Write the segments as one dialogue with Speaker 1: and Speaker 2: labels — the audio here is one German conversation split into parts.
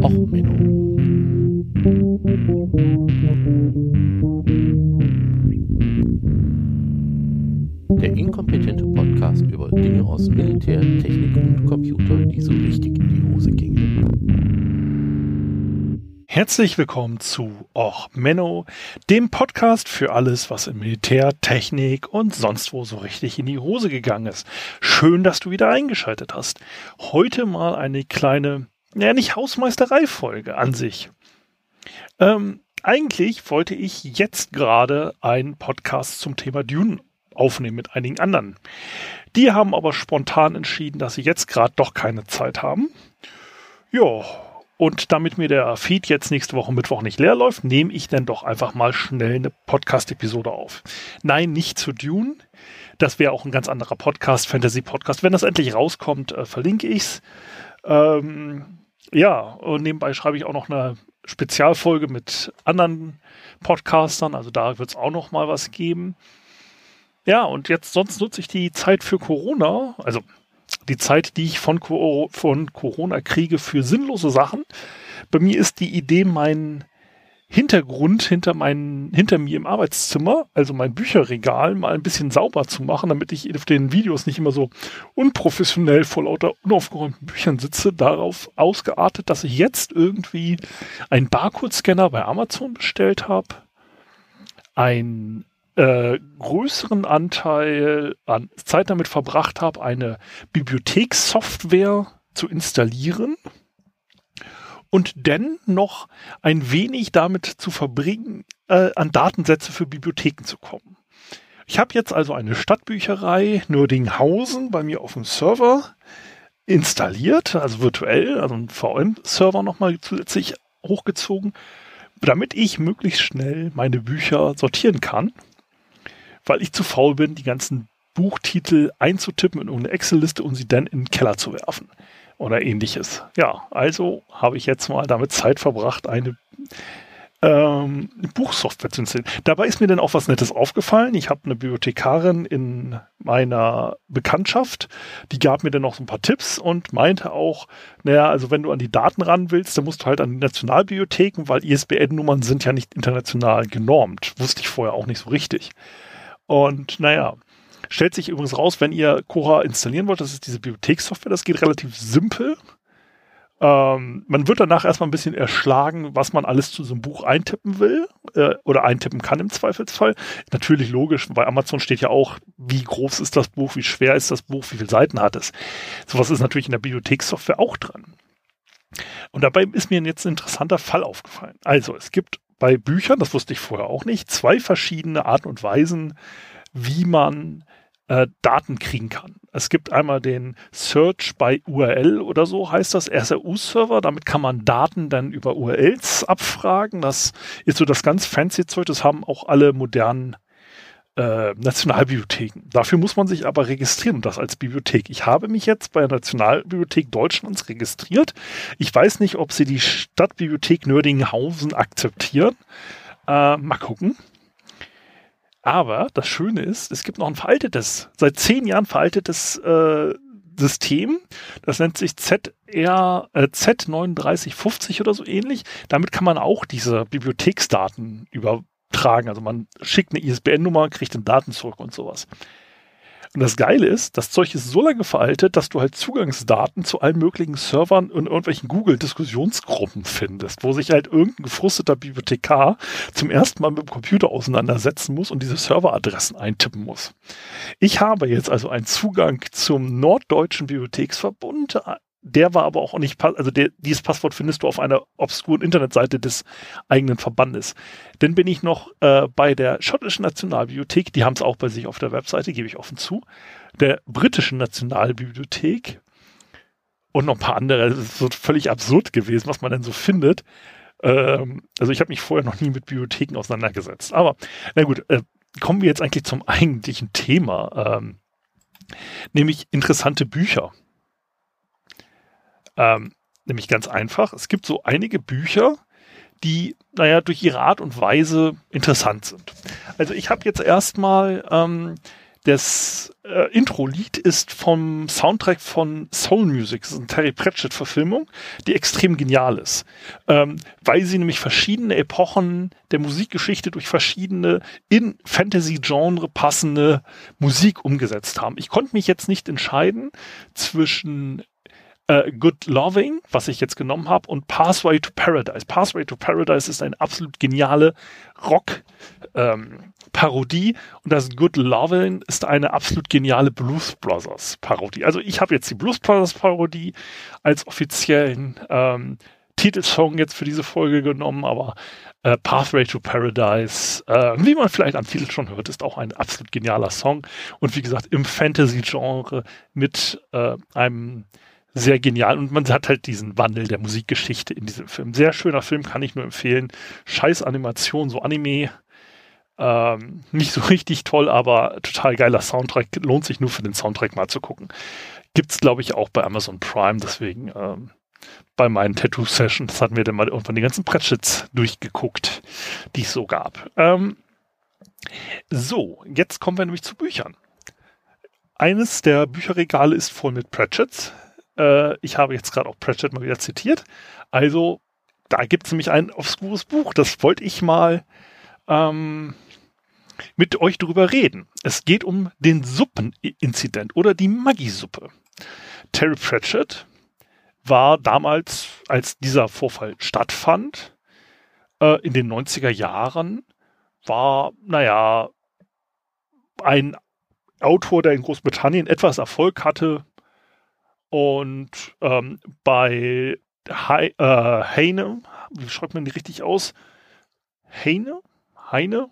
Speaker 1: Och, Menno. Der inkompetente Podcast über Dinge aus Militär, Technik und Computer, die so richtig in die Hose gingen.
Speaker 2: Herzlich willkommen zu Och Menno, dem Podcast für alles, was im Militär, Technik und sonst wo so richtig in die Hose gegangen ist. Schön, dass du wieder eingeschaltet hast. Heute mal eine kleine ja nicht Hausmeisterei-Folge an sich. Ähm, eigentlich wollte ich jetzt gerade einen Podcast zum Thema Dune aufnehmen mit einigen anderen. Die haben aber spontan entschieden, dass sie jetzt gerade doch keine Zeit haben. Ja, und damit mir der Feed jetzt nächste Woche Mittwoch nicht leer läuft, nehme ich dann doch einfach mal schnell eine Podcast-Episode auf. Nein, nicht zu Dune. Das wäre auch ein ganz anderer Podcast, Fantasy-Podcast. Wenn das endlich rauskommt, äh, verlinke ich's. Ähm, ja, und nebenbei schreibe ich auch noch eine Spezialfolge mit anderen Podcastern, also da wird es auch noch mal was geben. Ja, und jetzt sonst nutze ich die Zeit für Corona, also die Zeit, die ich von, von Corona kriege für sinnlose Sachen. Bei mir ist die Idee, meinen Hintergrund hinter, meinen, hinter mir im Arbeitszimmer, also mein Bücherregal, mal ein bisschen sauber zu machen, damit ich auf den Videos nicht immer so unprofessionell vor lauter unaufgeräumten Büchern sitze. Darauf ausgeartet, dass ich jetzt irgendwie einen Barcode-Scanner bei Amazon bestellt habe, einen äh, größeren Anteil an Zeit damit verbracht habe, eine Bibliothekssoftware zu installieren und dennoch ein wenig damit zu verbringen, äh, an Datensätze für Bibliotheken zu kommen. Ich habe jetzt also eine Stadtbücherei Nördinghausen bei mir auf dem Server installiert, also virtuell, also einen VM-Server nochmal zusätzlich hochgezogen, damit ich möglichst schnell meine Bücher sortieren kann, weil ich zu faul bin, die ganzen Buchtitel einzutippen in eine Excel-Liste und sie dann in den Keller zu werfen oder ähnliches. Ja, also habe ich jetzt mal damit Zeit verbracht, eine ähm, Buchsoftware zu installieren. Dabei ist mir dann auch was Nettes aufgefallen. Ich habe eine Bibliothekarin in meiner Bekanntschaft, die gab mir dann noch so ein paar Tipps und meinte auch, naja, also wenn du an die Daten ran willst, dann musst du halt an die Nationalbibliotheken, weil ISBN-Nummern sind ja nicht international genormt. Wusste ich vorher auch nicht so richtig. Und naja, Stellt sich übrigens raus, wenn ihr Cora installieren wollt, das ist diese Bibliothekssoftware, das geht relativ simpel. Ähm, man wird danach erstmal ein bisschen erschlagen, was man alles zu so einem Buch eintippen will äh, oder eintippen kann im Zweifelsfall. Natürlich logisch, bei Amazon steht ja auch, wie groß ist das Buch, wie schwer ist das Buch, wie viele Seiten hat es. Sowas ist natürlich in der Bibliothekssoftware auch dran. Und dabei ist mir jetzt ein interessanter Fall aufgefallen. Also, es gibt bei Büchern, das wusste ich vorher auch nicht, zwei verschiedene Arten und Weisen, wie man äh, Daten kriegen kann. Es gibt einmal den Search bei URL oder so heißt das, SRU-Server. Damit kann man Daten dann über URLs abfragen. Das ist so das ganz fancy Zeug. Das haben auch alle modernen äh, Nationalbibliotheken. Dafür muss man sich aber registrieren, das als Bibliothek. Ich habe mich jetzt bei der Nationalbibliothek Deutschlands registriert. Ich weiß nicht, ob sie die Stadtbibliothek Nördinghausen akzeptieren. Äh, mal gucken. Aber das Schöne ist, es gibt noch ein veraltetes, seit zehn Jahren veraltetes äh, System. Das nennt sich ZR, äh, Z3950 oder so ähnlich. Damit kann man auch diese Bibliotheksdaten übertragen. Also man schickt eine ISBN-Nummer, kriegt den Daten zurück und sowas. Und das Geile ist, das Zeug ist so lange veraltet, dass du halt Zugangsdaten zu allen möglichen Servern und irgendwelchen Google-Diskussionsgruppen findest, wo sich halt irgendein gefrusteter Bibliothekar zum ersten Mal mit dem Computer auseinandersetzen muss und diese Serveradressen eintippen muss. Ich habe jetzt also einen Zugang zum Norddeutschen Bibliotheksverbund, der war aber auch nicht, also der, dieses Passwort findest du auf einer obskuren Internetseite des eigenen Verbandes. Dann bin ich noch äh, bei der schottischen Nationalbibliothek, die haben es auch bei sich auf der Webseite, gebe ich offen zu, der britischen Nationalbibliothek und noch ein paar andere. Das ist so völlig absurd gewesen, was man denn so findet. Ähm, also ich habe mich vorher noch nie mit Bibliotheken auseinandergesetzt. Aber na gut, äh, kommen wir jetzt eigentlich zum eigentlichen Thema, ähm, nämlich interessante Bücher. Ähm, nämlich ganz einfach. Es gibt so einige Bücher, die, naja, durch ihre Art und Weise interessant sind. Also ich habe jetzt erstmal ähm, das äh, Intro-Lied ist vom Soundtrack von Soul Music, das ist eine Terry Pratchett-Verfilmung, die extrem genial ist, ähm, weil sie nämlich verschiedene Epochen der Musikgeschichte durch verschiedene in Fantasy-Genre passende Musik umgesetzt haben. Ich konnte mich jetzt nicht entscheiden zwischen äh, Good Loving, was ich jetzt genommen habe, und Pathway to Paradise. Pathway to Paradise ist eine absolut geniale Rock- ähm, und das Good Lovin' ist eine absolut geniale Blues Brothers Parodie. Also ich habe jetzt die Blues Brothers Parodie als offiziellen ähm, Titelsong jetzt für diese Folge genommen, aber äh, Pathway to Paradise, äh, wie man vielleicht am Titel schon hört, ist auch ein absolut genialer Song und wie gesagt im Fantasy-Genre mit äh, einem sehr genial und man hat halt diesen Wandel der Musikgeschichte in diesem Film. Sehr schöner Film, kann ich nur empfehlen. Scheiß Animation, so Anime ähm, nicht so richtig toll, aber total geiler Soundtrack. Lohnt sich nur für den Soundtrack mal zu gucken. Gibt's, glaube ich, auch bei Amazon Prime, deswegen ähm, bei meinen Tattoo-Sessions hatten wir dann mal irgendwann die ganzen Pratchetts durchgeguckt, die es so gab. Ähm, so, jetzt kommen wir nämlich zu Büchern. Eines der Bücherregale ist voll mit Pratchetts. Äh, ich habe jetzt gerade auch Pratchett mal wieder zitiert. Also, da gibt es nämlich ein obskures Buch. Das wollte ich mal ähm, mit euch darüber reden. Es geht um den Suppeninzident oder die Maggi-Suppe. Terry Pratchett war damals, als dieser Vorfall stattfand, äh, in den 90er Jahren, war, naja, ein Autor, der in Großbritannien etwas Erfolg hatte und ähm, bei He äh, Heine, wie schreibt man die richtig aus? Heine? Heine?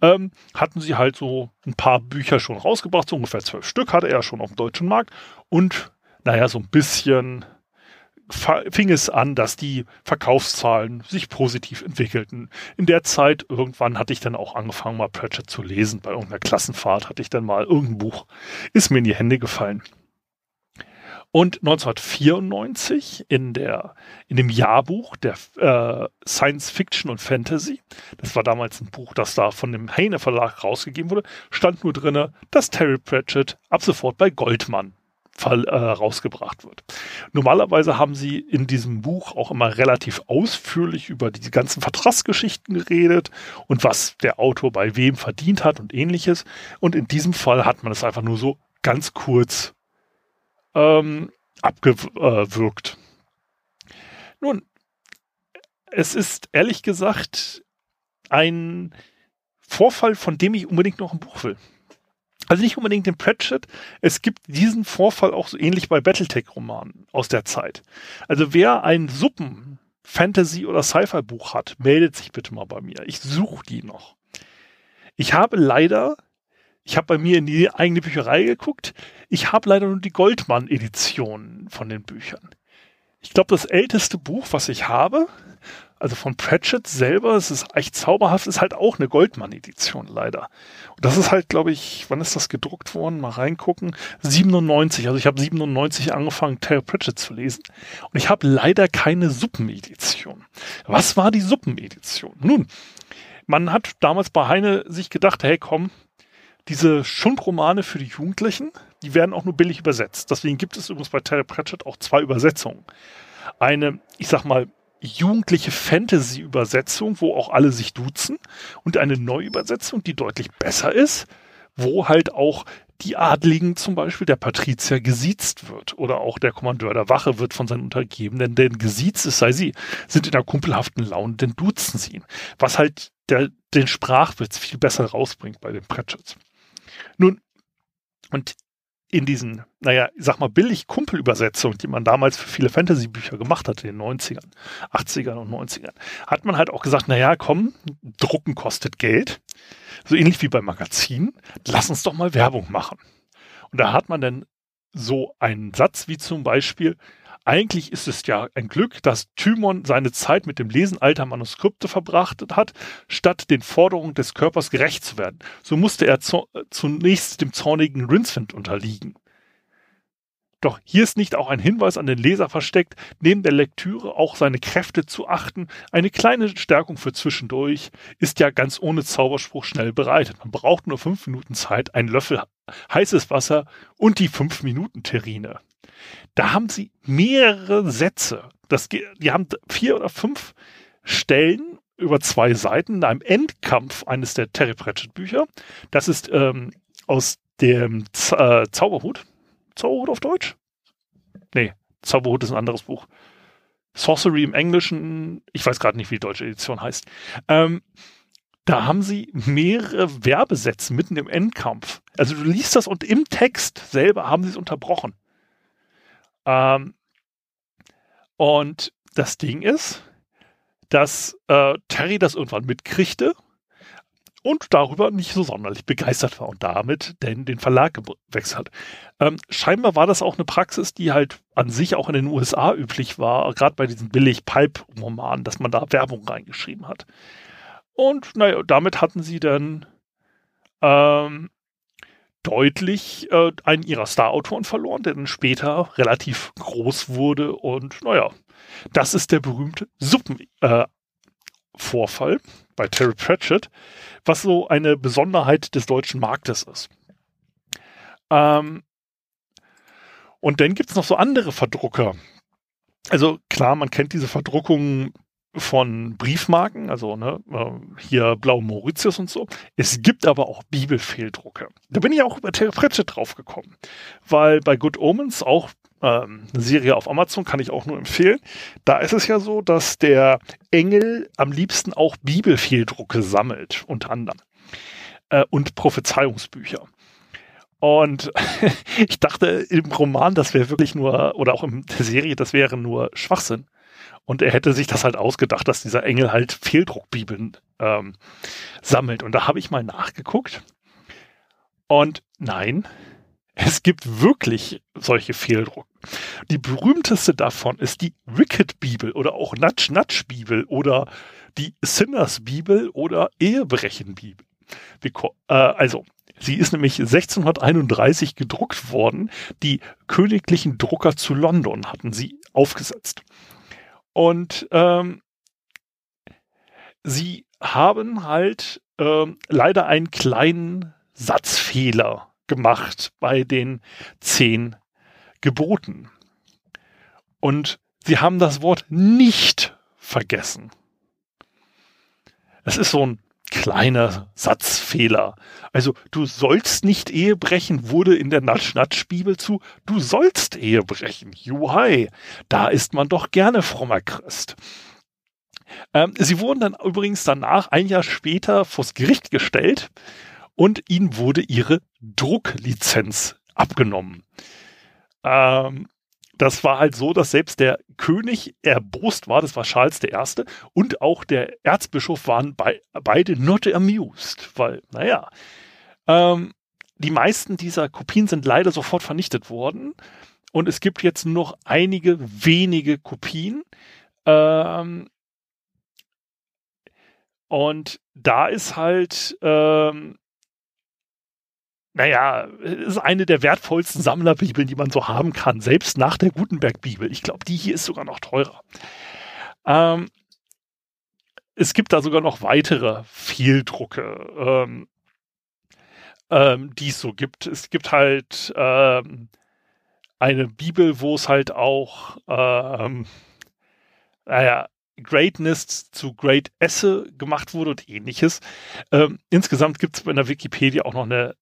Speaker 2: ähm, hatten sie halt so ein paar Bücher schon rausgebracht, so ungefähr zwölf Stück hatte er schon auf dem deutschen Markt und naja, so ein bisschen fing es an, dass die Verkaufszahlen sich positiv entwickelten. In der Zeit irgendwann hatte ich dann auch angefangen, mal Pratchett zu lesen. Bei irgendeiner Klassenfahrt hatte ich dann mal irgendein Buch, ist mir in die Hände gefallen. Und 1994 in, der, in dem Jahrbuch der äh, Science Fiction und Fantasy, das war damals ein Buch, das da von dem Heine Verlag rausgegeben wurde, stand nur drinne, dass Terry Pratchett ab sofort bei Goldman Fall, äh, rausgebracht wird. Normalerweise haben sie in diesem Buch auch immer relativ ausführlich über die ganzen Vertragsgeschichten geredet und was der Autor bei wem verdient hat und ähnliches. Und in diesem Fall hat man es einfach nur so ganz kurz ähm, abgewürgt. Nun, es ist ehrlich gesagt ein Vorfall, von dem ich unbedingt noch ein Buch will. Also nicht unbedingt den Pratchett. Es gibt diesen Vorfall auch so ähnlich bei Battletech-Romanen aus der Zeit. Also wer ein Suppen, Fantasy- oder Sci-Fi-Buch hat, meldet sich bitte mal bei mir. Ich suche die noch. Ich habe leider ich habe bei mir in die eigene Bücherei geguckt. Ich habe leider nur die Goldmann-Edition von den Büchern. Ich glaube, das älteste Buch, was ich habe, also von Pratchett selber, es ist echt zauberhaft, ist halt auch eine Goldmann-Edition leider. Und das ist halt, glaube ich, wann ist das gedruckt worden? Mal reingucken. 97. Also ich habe 97 angefangen, Terry Pratchett zu lesen. Und ich habe leider keine Suppenedition. Was war die Suppenedition? Nun, man hat damals bei Heine sich gedacht, hey komm, diese Schundromane für die Jugendlichen, die werden auch nur billig übersetzt. Deswegen gibt es übrigens bei Terry Pratchett auch zwei Übersetzungen. Eine, ich sag mal, jugendliche Fantasy-Übersetzung, wo auch alle sich duzen und eine Neuübersetzung, die deutlich besser ist, wo halt auch die Adligen zum Beispiel, der Patrizier gesiezt wird oder auch der Kommandeur der Wache wird von seinen Untergebenen, denn gesiezt ist, sei sie, sind in einer kumpelhaften Laune, denn duzen sie ihn. Was halt der, den Sprachwitz viel besser rausbringt bei den Pratchetts. Nun, und in diesen, naja, ich sag mal, billig Kumpelübersetzungen, die man damals für viele Fantasy-Bücher gemacht hat, in den 90ern, 80ern und 90ern, hat man halt auch gesagt, naja, komm, drucken kostet Geld. So ähnlich wie bei Magazinen. Lass uns doch mal Werbung machen. Und da hat man dann so einen Satz wie zum Beispiel, eigentlich ist es ja ein Glück, dass Thymon seine Zeit mit dem Lesen alter Manuskripte verbracht hat, statt den Forderungen des Körpers gerecht zu werden. So musste er zu, zunächst dem zornigen Rincewind unterliegen. Doch hier ist nicht auch ein Hinweis an den Leser versteckt, neben der Lektüre auch seine Kräfte zu achten. Eine kleine Stärkung für zwischendurch ist ja ganz ohne Zauberspruch schnell bereitet. Man braucht nur fünf Minuten Zeit, einen Löffel heißes Wasser und die fünf Minuten Terrine. Da haben sie mehrere Sätze. Das, die haben vier oder fünf Stellen über zwei Seiten in einem Endkampf eines der Terry Pratchett Bücher. Das ist ähm, aus dem Z äh, Zauberhut Zauberhut auf Deutsch? Nee, Zauberhut ist ein anderes Buch. Sorcery im Englischen, ich weiß gerade nicht, wie die deutsche Edition heißt. Ähm, da haben sie mehrere Werbesätze mitten im Endkampf. Also du liest das und im Text selber haben sie es unterbrochen. Ähm, und das Ding ist, dass äh, Terry das irgendwann mitkriegte und darüber nicht so sonderlich begeistert war und damit denn den Verlag gewechselt hat. Ähm, scheinbar war das auch eine Praxis, die halt an sich auch in den USA üblich war, gerade bei diesen billig Pulp-Romanen, dass man da Werbung reingeschrieben hat. Und naja, damit hatten sie dann ähm, deutlich äh, einen ihrer Star-Autoren verloren, der dann später relativ groß wurde und naja, das ist der berühmte Suppenvorfall äh, bei Terry Pratchett, was so eine Besonderheit des deutschen Marktes ist. Ähm, und dann gibt es noch so andere Verdrucker. Also klar, man kennt diese Verdruckungen von Briefmarken, also ne, äh, hier Blau Mauritius und so. Es gibt aber auch Bibelfehldrucke. Da bin ich auch über Terry Pratchett draufgekommen, weil bei Good Omens auch ähm, eine Serie auf Amazon kann ich auch nur empfehlen. Da ist es ja so, dass der Engel am liebsten auch Bibelfehldrucke sammelt, unter anderem. Äh, und Prophezeiungsbücher. Und ich dachte im Roman, das wäre wirklich nur, oder auch in der Serie, das wäre nur Schwachsinn. Und er hätte sich das halt ausgedacht, dass dieser Engel halt Fehldruckbibeln ähm, sammelt. Und da habe ich mal nachgeguckt. Und nein, es gibt wirklich solche Fehldrucken. Die berühmteste davon ist die Wicked-Bibel oder auch Nudge-Nudge-Bibel oder die Sinners-Bibel oder Ehebrechen-Bibel. Äh, also, sie ist nämlich 1631 gedruckt worden. Die königlichen Drucker zu London hatten sie aufgesetzt. Und ähm, sie haben halt ähm, leider einen kleinen Satzfehler gemacht bei den zehn Geboten. Und sie haben das Wort nicht vergessen. Es ist so ein kleiner Satzfehler. Also du sollst nicht Ehe brechen, wurde in der Natsch-Natsch-Bibel zu, du sollst Ehe brechen. Juhai, da ist man doch gerne frommer Christ. Ähm, sie wurden dann übrigens danach, ein Jahr später, vors Gericht gestellt und ihnen wurde ihre Drucklizenz abgenommen. Ähm, das war halt so, dass selbst der König erbost war, das war Charles I. und auch der Erzbischof waren bei, beide not amused, weil, naja, ähm, die meisten dieser Kopien sind leider sofort vernichtet worden und es gibt jetzt nur noch einige wenige Kopien. Ähm, und da ist halt ähm, naja, ist eine der wertvollsten Sammlerbibeln, die man so haben kann, selbst nach der Gutenberg-Bibel. Ich glaube, die hier ist sogar noch teurer. Ähm, es gibt da sogar noch weitere Fehldrucke, ähm, ähm, die es so gibt. Es gibt halt ähm, eine Bibel, wo es halt auch, ähm, naja, Greatness zu Great Esse gemacht wurde und ähnliches. Ähm, insgesamt gibt es in der Wikipedia auch noch eine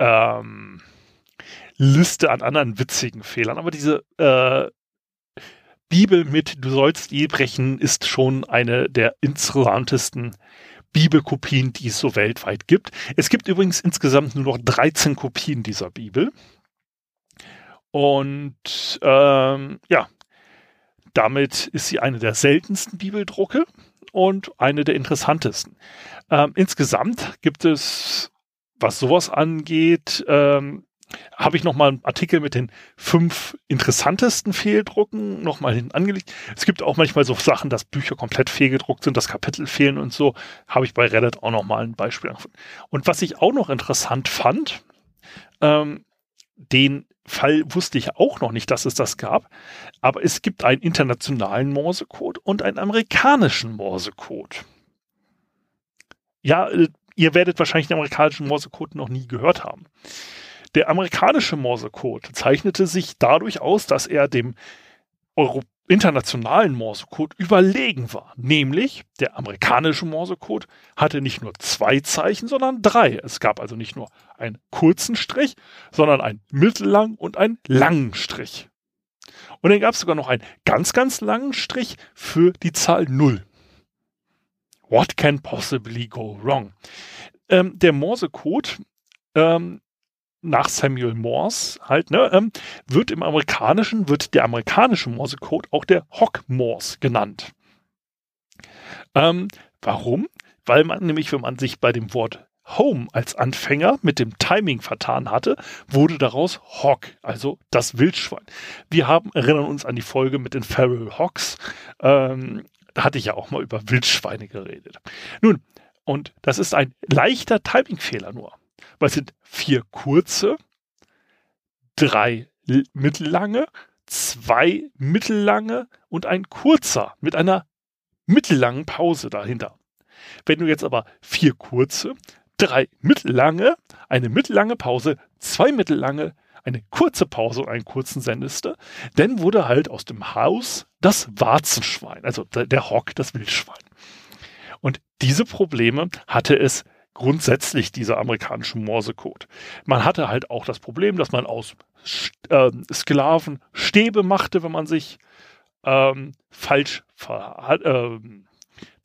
Speaker 2: ähm, Liste an anderen witzigen Fehlern. Aber diese äh, Bibel mit Du sollst je brechen ist schon eine der interessantesten Bibelkopien, die es so weltweit gibt. Es gibt übrigens insgesamt nur noch 13 Kopien dieser Bibel. Und ähm, ja, damit ist sie eine der seltensten Bibeldrucke und eine der interessantesten. Ähm, insgesamt gibt es was sowas angeht, ähm, habe ich nochmal einen Artikel mit den fünf interessantesten Fehldrucken nochmal hin angelegt. Es gibt auch manchmal so Sachen, dass Bücher komplett fehlgedruckt sind, dass Kapitel fehlen und so. Habe ich bei Reddit auch nochmal ein Beispiel. Und was ich auch noch interessant fand, ähm, den Fall wusste ich auch noch nicht, dass es das gab, aber es gibt einen internationalen Morsecode und einen amerikanischen Morsecode. Ja, äh, ihr werdet wahrscheinlich den amerikanischen Morsecode noch nie gehört haben. Der amerikanische Morsecode zeichnete sich dadurch aus, dass er dem Euro internationalen Morsecode überlegen war. Nämlich der amerikanische Morsecode hatte nicht nur zwei Zeichen, sondern drei. Es gab also nicht nur einen kurzen Strich, sondern einen mittellangen und einen langen Strich. Und dann gab es sogar noch einen ganz, ganz langen Strich für die Zahl 0. What can possibly go wrong? Ähm, der Morsecode ähm, nach Samuel Morse halt, ne, ähm, wird im amerikanischen, wird der amerikanische Morsecode auch der Hock Morse genannt. Ähm, warum? Weil man nämlich, wenn man sich bei dem Wort Home als Anfänger mit dem Timing vertan hatte, wurde daraus Hawk, also das Wildschwein. Wir haben, erinnern uns an die Folge mit den Feral Hawks. Ähm, hatte ich ja auch mal über Wildschweine geredet. Nun, und das ist ein leichter Timingfehler nur. Weil es sind vier kurze, drei mittellange, zwei mittellange und ein kurzer mit einer mittellangen Pause dahinter. Wenn du jetzt aber vier kurze, drei mittellange, eine mittellange Pause, zwei mittellange, eine kurze Pause und einen kurzen sendeste, dann wurde halt aus dem Haus das Warzenschwein, also der Hock, das Wildschwein. Und diese Probleme hatte es grundsätzlich, dieser amerikanische Morsecode. Man hatte halt auch das Problem, dass man aus äh, Sklaven Stäbe machte, wenn man sich ähm, falsch vertan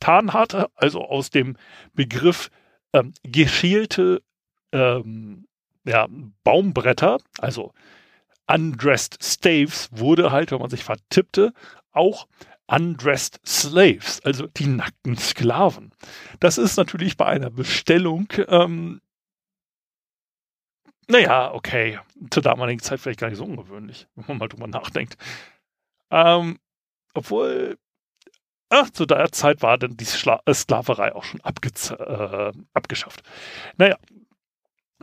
Speaker 2: äh, hatte, also aus dem Begriff ähm, geschälte ähm, ja, Baumbretter, also undressed staves, wurde halt, wenn man sich vertippte, auch undressed slaves, also die nackten Sklaven. Das ist natürlich bei einer Bestellung, ähm, naja, okay, zur damaligen Zeit vielleicht gar nicht so ungewöhnlich, wenn man mal drüber nachdenkt. Ähm, obwohl, ach, zu der Zeit war dann die Schla äh, Sklaverei auch schon äh, abgeschafft. Naja,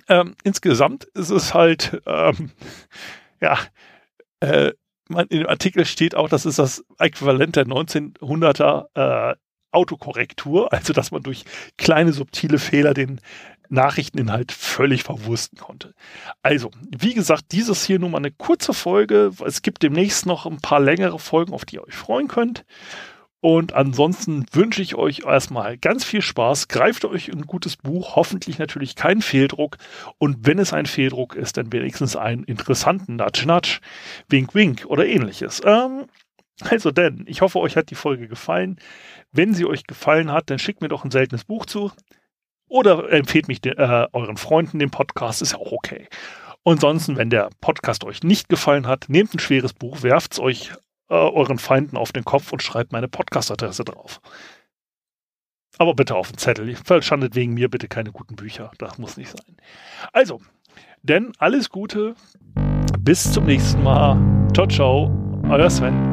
Speaker 2: ähm, insgesamt ist es halt, ähm, ja, äh, man, in dem Artikel steht auch, das ist das Äquivalent der 1900er äh, Autokorrektur, also dass man durch kleine subtile Fehler den Nachrichteninhalt völlig verwursten konnte. Also, wie gesagt, dieses hier nur mal eine kurze Folge. Es gibt demnächst noch ein paar längere Folgen, auf die ihr euch freuen könnt. Und ansonsten wünsche ich euch erstmal ganz viel Spaß. Greift euch ein gutes Buch, hoffentlich natürlich keinen Fehldruck. Und wenn es ein Fehldruck ist, dann wenigstens einen interessanten Natsch Natsch, Wink Wink oder ähnliches. Ähm, also denn, ich hoffe, euch hat die Folge gefallen. Wenn sie euch gefallen hat, dann schickt mir doch ein seltenes Buch zu. Oder empfehlt mich de, äh, euren Freunden den Podcast, ist ja auch okay. Ansonsten, wenn der Podcast euch nicht gefallen hat, nehmt ein schweres Buch, werft es euch äh, euren Feinden auf den Kopf und schreibt meine Podcast-Adresse drauf. Aber bitte auf den Zettel. Verschandet wegen mir bitte keine guten Bücher. Das muss nicht sein. Also, denn alles Gute. Bis zum nächsten Mal. Ciao, ciao. Euer Sven.